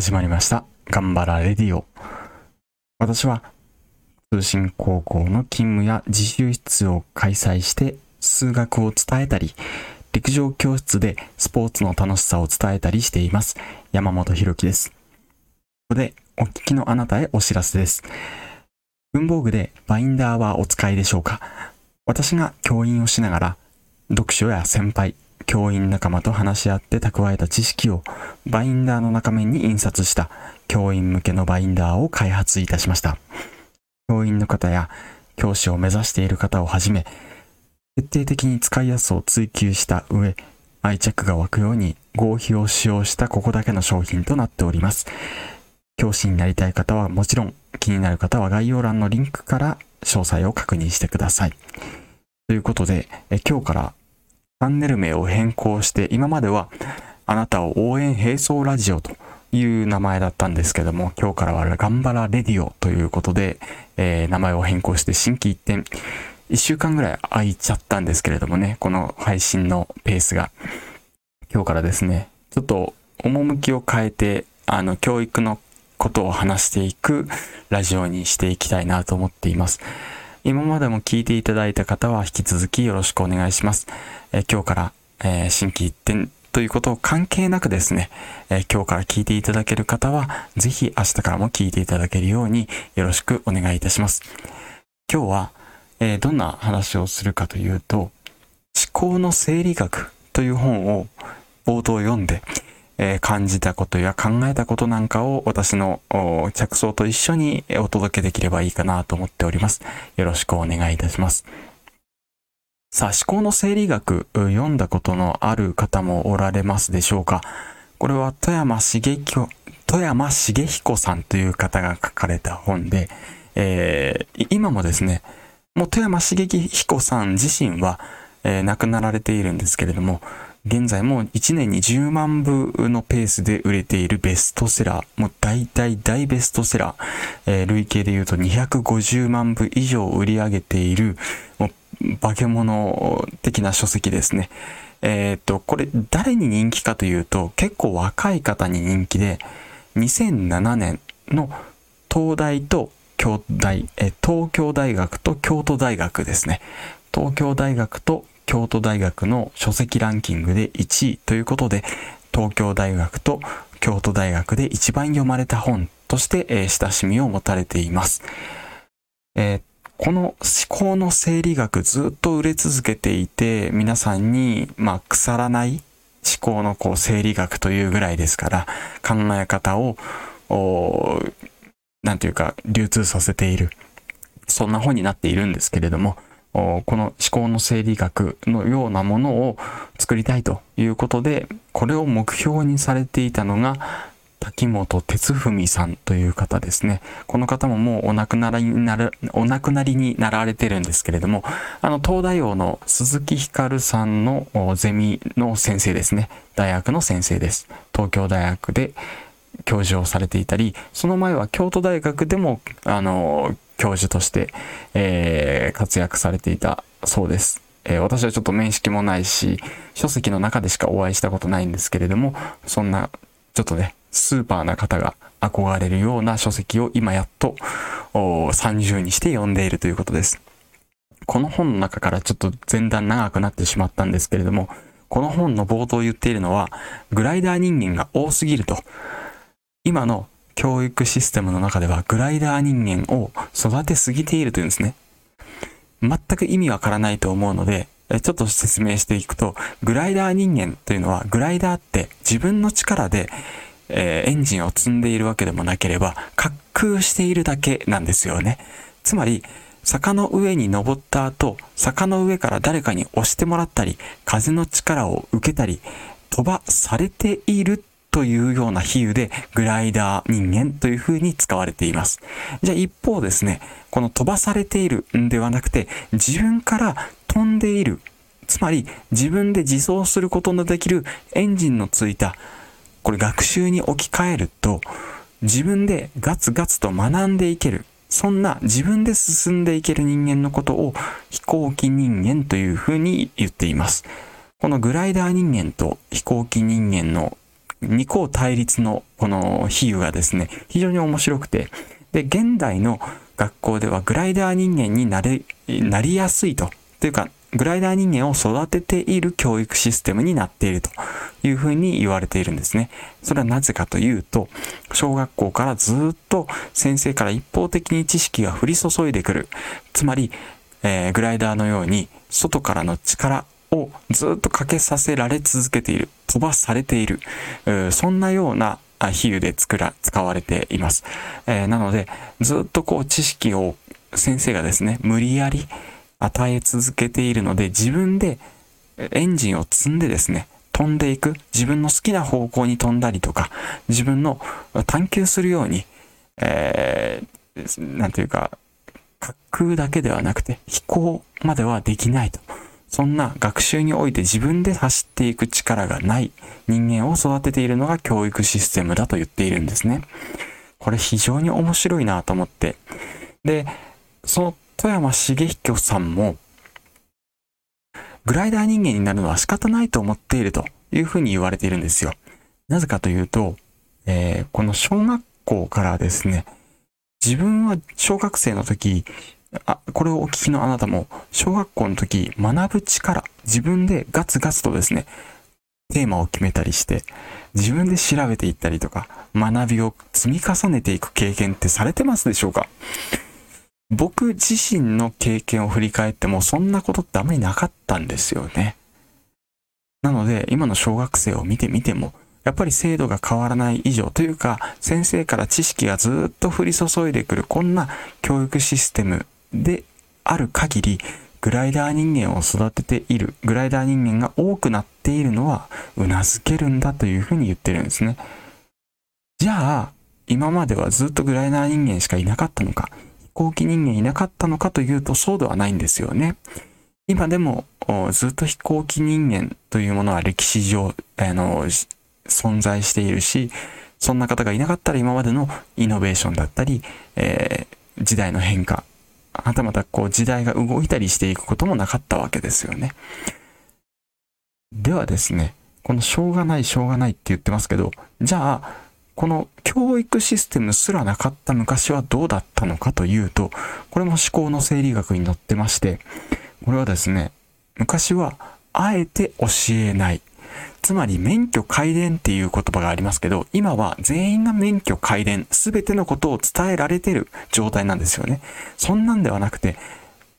始まりました。頑張らレディオ。私は通信高校の勤務や自習室を開催して数学を伝えたり、陸上教室でスポーツの楽しさを伝えたりしています。山本博樹です。ここでお聞きのあなたへお知らせです。文房具でバインダーはお使いでしょうか私が教員をしながら読書や先輩、教員仲間と話し合って蓄えた知識をバインダーの中面に印刷した教員向けのバインダーを開発いたしました。教員の方や教師を目指している方をはじめ、徹底的に使いやすさを追求した上、愛着が湧くように合皮を使用したここだけの商品となっております。教師になりたい方はもちろん、気になる方は概要欄のリンクから詳細を確認してください。ということで、え今日からチャンネル名を変更して、今まではあなたを応援並走ラジオという名前だったんですけども、今日からは頑張らレディオということで、えー名前を変更して新規一転、1週間ぐらい空いちゃったんですけれどもね、この配信のペースが。今日からですね、ちょっと趣を変えて、あの、教育のことを話していくラジオにしていきたいなと思っています。今までも聞いていただいた方は引き続きよろしくお願いします。え今日から、えー新規一点ということを関係なくですね、え今日から聞いていただける方は、ぜひ明日からも聞いていただけるようによろしくお願いいたします。今日は、えーどんな話をするかというと、思考の生理学という本を冒頭読んで、え感じたことや考えたことなんかを私の着想と一緒にお届けできればいいかなと思っております。よろしくお願いいたします。さあ、思考の生理学、読んだことのある方もおられますでしょうか？これは富山茂彦、富山茂彦さんという方が書かれた本で、えー今もですね、もう富山茂彦さん自身は、えー亡くなられているんですけれども、現在も1年に10万部のペースで売れているベストセラー、もう大大大ベストセラー、えー累計で言うと250万部以上売り上げている、もう化け物的な書籍ですね。えーっと、これ誰に人気かというと、結構若い方に人気で、2007年の東大と京大、え東京大学と京都大学ですね。東京大学と京都大学の書籍ランキングで1位ということで、東京大学と京都大学で一番読まれた本として、えー親しみを持たれています。えーこの思考の生理学ずっと売れ続けていて、皆さんに、まあ、腐らない思考のこう生理学というぐらいですから、考え方を、おーなんていうか、流通させている。そんな本になっているんですけれども、この思考の生理学のようなものを作りたいということで、これを目標にされていたのが、滝本哲文さんという方ですね。この方ももうお亡くなりになる、お亡くなりになられてるんですけれども、あの、東大王の鈴木ひかるさんのゼミの先生ですね。大学の先生です。東京大学で教授をされていたり、その前は京都大学でも、あの、教授として、えー活躍されていたそうです。え私はちょっと面識もないし、書籍の中でしかお会いしたことないんですけれども、そんな、ちょっとね、スーパーな方が憧れるような書籍を今やっとお30にして読んでいるということです。この本の中からちょっと前段長くなってしまったんですけれども、この本の冒頭言っているのは、グライダー人間が多すぎると。今の教育システムの中ではグライダー人間を育てすぎているというんですね。全く意味わからないと思うので、ちょっと説明していくと、グライダー人間というのは、グライダーって自分の力で、えーエンジンを積んでいるわけでもなければ、滑空しているだけなんですよね。つまり、坂の上に登った後、坂の上から誰かに押してもらったり、風の力を受けたり、飛ばされているというような比喩で、グライダー人間という風に使われています。じゃあ一方ですね、この飛ばされているんではなくて、自分から飛んでいる。つまり、自分で自走することのできるエンジンのついた、これ学習に置き換えると、自分でガツガツと学んでいける。そんな自分で進んでいける人間のことを飛行機人間というふうに言っています。このグライダー人間と飛行機人間の二項対立のこの比喩がですね、非常に面白くて、で、現代の学校ではグライダー人間になれ、なりやすいと。というか、グライダー人間を育てている教育システムになっているというふうに言われているんですね。それはなぜかというと、小学校からずっと先生から一方的に知識が降り注いでくる。つまり、えー、グライダーのように外からの力をずっとかけさせられ続けている。飛ばされている。そんなような比喩で作ら、使われています。えー、なので、ずっとこう知識を先生がですね、無理やり与え続けているので、自分でエンジンを積んでですね、飛んでいく、自分の好きな方向に飛んだりとか、自分の探求するように、えー、なんていうか、滑空だけではなくて飛行まではできないと。そんな学習において自分で走っていく力がない人間を育てているのが教育システムだと言っているんですね。これ非常に面白いなと思って。で、その富山茂彦さんも、グライダー人間になるのは仕方ないと思っているというふうに言われているんですよ。なぜかというと、えー、この小学校からですね、自分は小学生の時、あ、これをお聞きのあなたも、小学校の時、学ぶ力、自分でガツガツとですね、テーマを決めたりして、自分で調べていったりとか、学びを積み重ねていく経験ってされてますでしょうか？僕自身の経験を振り返ってもそんなことってあまりなかったんですよね。なので今の小学生を見てみてもやっぱり制度が変わらない以上というか先生から知識がずっと降り注いでくるこんな教育システムである限りグライダー人間を育てているグライダー人間が多くなっているのは頷けるんだというふうに言ってるんですね。じゃあ今まではずっとグライダー人間しかいなかったのか飛行機人間いなかったのかというとそうではないんですよね。今でもずっと飛行機人間というものは歴史上、あの、存在しているし、そんな方がいなかったら今までのイノベーションだったり、えー、時代の変化、はたまたこう時代が動いたりしていくこともなかったわけですよね。ではですね、このしょうがないしょうがないって言ってますけど、じゃあ、この教育システムすらなかった昔はどうだったのかというと、これも思考の生理学に載ってまして、これはですね、昔はあえて教えない。つまり免許改伝っていう言葉がありますけど、今は全員が免許改伝、すべてのことを伝えられてる状態なんですよね。そんなんではなくて、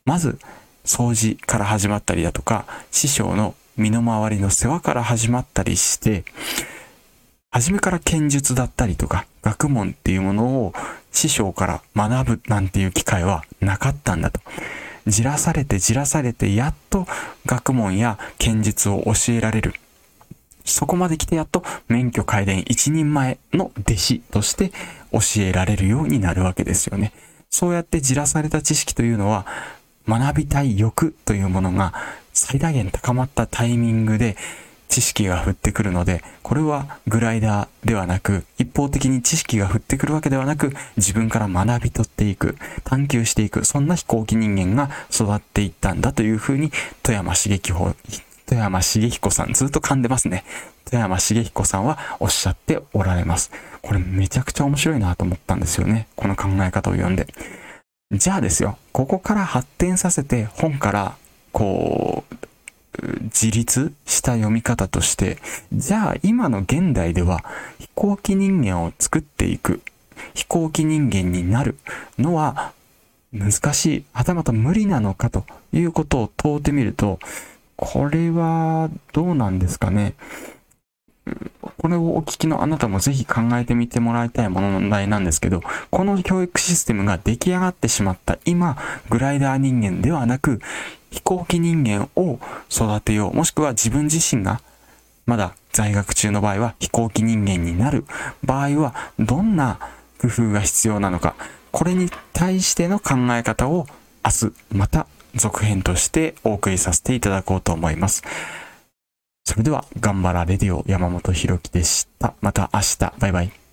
まず掃除から始まったりだとか、師匠の身の回りの世話から始まったりして、初めから剣術だったりとか、学問っていうものを師匠から学ぶなんていう機会はなかったんだと。じらされてじらされて、やっと学問や剣術を教えられる。そこまで来てやっと免許改伝一人前の弟子として教えられるようになるわけですよね。そうやってじらされた知識というのは、学びたい欲というものが最大限高まったタイミングで知識が降ってくるので、これはグライダーではなく、一方的に知識が降ってくるわけではなく、自分から学び取っていく、探求していく、そんな飛行機人間が育っていったんだというふうに、富山茂彦、富山茂彦さん、ずっと噛んでますね。富山茂彦さんはおっしゃっておられます。これめちゃくちゃ面白いなと思ったんですよね。この考え方を読んで。じゃあですよ、ここから発展させて本から、こう、自立した読み方として、じゃあ今の現代では飛行機人間を作っていく、飛行機人間になるのは難しい、はたまた無理なのかということを問うてみると、これはどうなんですかね。これをお聞きのあなたもぜひ考えてみてもらいたいもの問題なんですけど、この教育システムが出来上がってしまった今、グライダー人間ではなく、飛行機人間を育てよう。もしくは自分自身がまだ在学中の場合は飛行機人間になる場合はどんな工夫が必要なのか。これに対しての考え方を明日また続編としてお送りさせていただこうと思います。それでは、頑張らレディオ山本博樹でした。また明日、バイバイ。